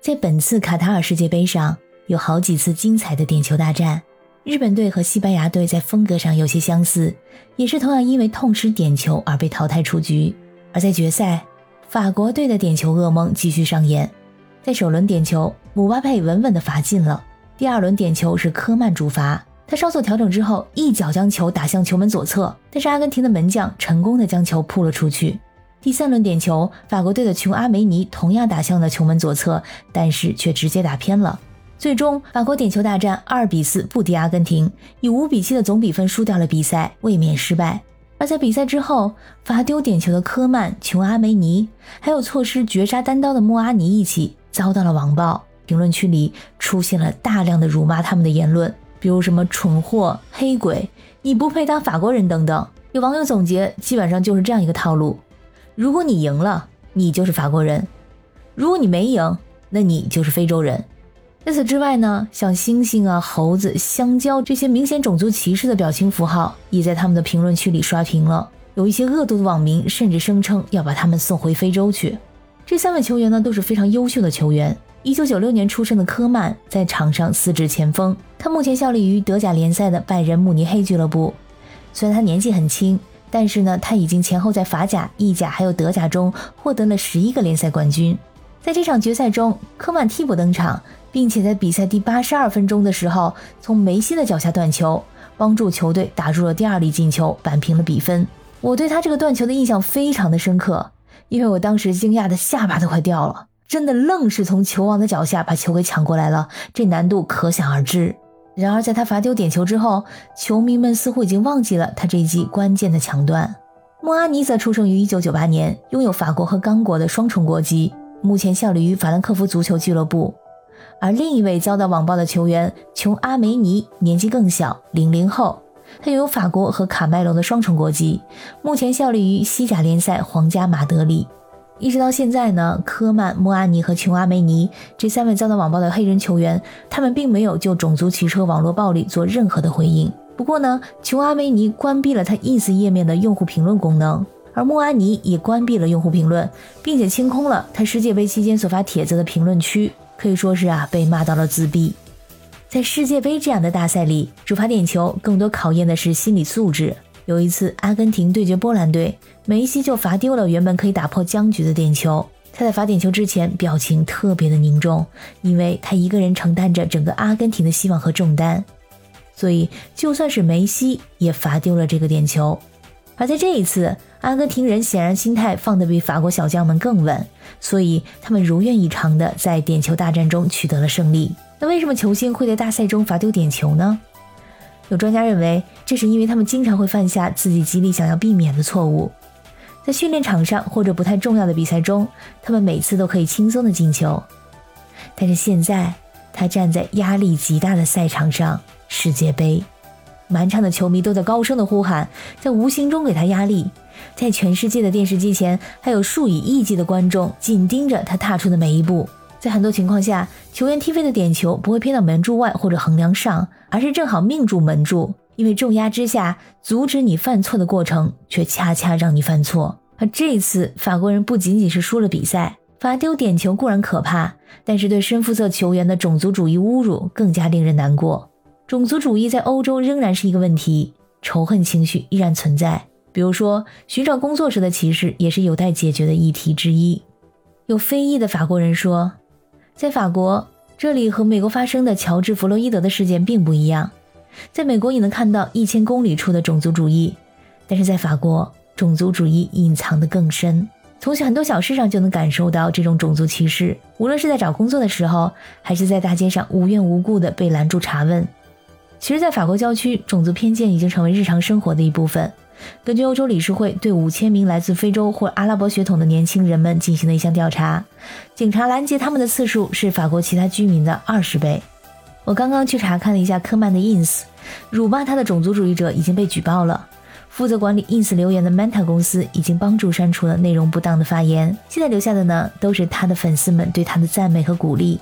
在本次卡塔尔世界杯上，有好几次精彩的点球大战。日本队和西班牙队在风格上有些相似，也是同样因为痛失点球而被淘汰出局。而在决赛，法国队的点球噩梦继续上演。在首轮点球，姆巴佩稳稳地罚进了。第二轮点球是科曼主罚，他稍作调整之后，一脚将球打向球门左侧，但是阿根廷的门将成功的将球扑了出去。第三轮点球，法国队的琼阿梅尼同样打向了球门左侧，但是却直接打偏了。最终，法国点球大战二比四不敌阿根廷，以五比七的总比分输掉了比赛，卫冕失败。而在比赛之后，罚丢点球的科曼、琼阿梅尼，还有错失绝杀单刀的莫阿尼一起遭到了网暴，评论区里出现了大量的辱骂他们的言论，比如什么蠢货、黑鬼、你不配当法国人等等。有网友总结，基本上就是这样一个套路。如果你赢了，你就是法国人；如果你没赢，那你就是非洲人。在此之外呢，像猩猩啊、猴子、香蕉这些明显种族歧视的表情符号，也在他们的评论区里刷屏了。有一些恶毒的网民甚至声称要把他们送回非洲去。这三位球员呢都是非常优秀的球员。一九九六年出生的科曼在场上司职前锋，他目前效力于德甲联赛的拜仁慕尼黑俱乐部。虽然他年纪很轻。但是呢，他已经前后在法甲、意甲还有德甲中获得了十一个联赛冠军。在这场决赛中，科曼替补登场，并且在比赛第八十二分钟的时候，从梅西的脚下断球，帮助球队打入了第二粒进球，扳平了比分。我对他这个断球的印象非常的深刻，因为我当时惊讶的下巴都快掉了，真的愣是从球王的脚下把球给抢过来了，这难度可想而知。然而，在他罚丢点球之后，球迷们似乎已经忘记了他这一记关键的抢断。莫阿尼则出生于1998年，拥有法国和刚果的双重国籍，目前效力于法兰克福足球俱乐部。而另一位遭到网暴的球员琼阿梅尼年纪更小，零零后，他拥有法国和卡麦隆的双重国籍，目前效力于西甲联赛皇家马德里。一直到现在呢，科曼、莫阿尼和琼阿梅尼这三位遭到网暴的黑人球员，他们并没有就种族歧视网络暴力做任何的回应。不过呢，琼阿梅尼关闭了他 ins 页面的用户评论功能，而莫阿尼也关闭了用户评论，并且清空了他世界杯期间所发帖子的评论区，可以说是啊被骂到了自闭。在世界杯这样的大赛里，主罚点球更多考验的是心理素质。有一次，阿根廷对决波兰队，梅西就罚丢了原本可以打破僵局的点球。他在罚点球之前，表情特别的凝重，因为他一个人承担着整个阿根廷的希望和重担。所以，就算是梅西也罚丢了这个点球。而在这一次，阿根廷人显然心态放得比法国小将们更稳，所以他们如愿以偿的在点球大战中取得了胜利。那为什么球星会在大赛中罚丢点球呢？有专家认为，这是因为他们经常会犯下自己极力想要避免的错误。在训练场上或者不太重要的比赛中，他们每次都可以轻松的进球。但是现在，他站在压力极大的赛场上，世界杯，满场的球迷都在高声的呼喊，在无形中给他压力。在全世界的电视机前，还有数以亿计的观众紧盯着他踏出的每一步。在很多情况下，球员踢飞的点球不会偏到门柱外或者横梁上，而是正好命中门柱。因为重压之下，阻止你犯错的过程，却恰恰让你犯错。而这次法国人不仅仅是输了比赛，罚丢点球固然可怕，但是对深肤色球员的种族主义侮辱更加令人难过。种族主义在欧洲仍然是一个问题，仇恨情绪依然存在。比如说，寻找工作时的歧视也是有待解决的议题之一。有非裔的法国人说。在法国，这里和美国发生的乔治·弗洛伊德的事件并不一样。在美国，你能看到一千公里处的种族主义，但是在法国，种族主义隐藏得更深。从很多小事上就能感受到这种种族歧视，无论是在找工作的时候，还是在大街上无缘无故的被拦住查问。其实，在法国郊区，种族偏见已经成为日常生活的一部分。根据欧洲理事会对五千名来自非洲或阿拉伯血统的年轻人们进行的一项调查，警察拦截他们的次数是法国其他居民的二十倍。我刚刚去查看了一下科曼的 ins，辱骂他的种族主义者已经被举报了。负责管理 ins 留言的 Manta 公司已经帮助删除了内容不当的发言，现在留下的呢都是他的粉丝们对他的赞美和鼓励。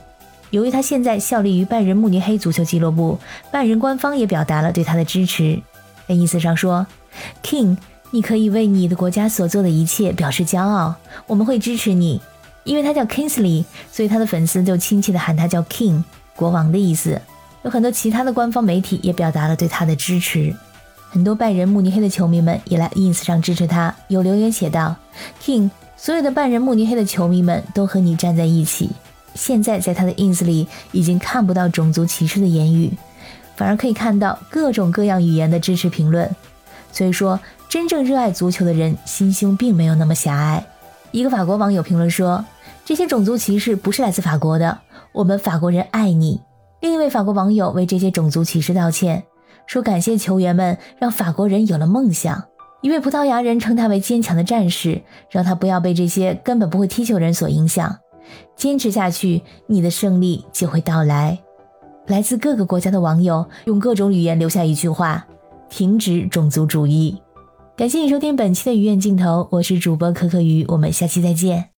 由于他现在效力于拜仁慕尼黑足球俱乐部，拜仁官方也表达了对他的支持，在 ins 上说。King，你可以为你的国家所做的一切表示骄傲，我们会支持你。因为他叫 Kingsley，所以他的粉丝就亲切地喊他叫 King，国王的意思。有很多其他的官方媒体也表达了对他的支持。很多拜仁慕尼黑的球迷们也来 ins 上支持他，有留言写道：“King，所有的拜仁慕尼黑的球迷们都和你站在一起。”现在在他的 ins 里已经看不到种族歧视的言语，反而可以看到各种各样语言的支持评论。所以说，真正热爱足球的人心胸并没有那么狭隘。一个法国网友评论说：“这些种族歧视不是来自法国的，我们法国人爱你。”另一位法国网友为这些种族歧视道歉，说感谢球员们让法国人有了梦想。一位葡萄牙人称他为坚强的战士，让他不要被这些根本不会踢球人所影响。坚持下去，你的胜利就会到来。来自各个国家的网友用各种语言留下一句话：“停止种族主义。”感谢你收听本期的鱼眼镜头，我是主播可可鱼，我们下期再见。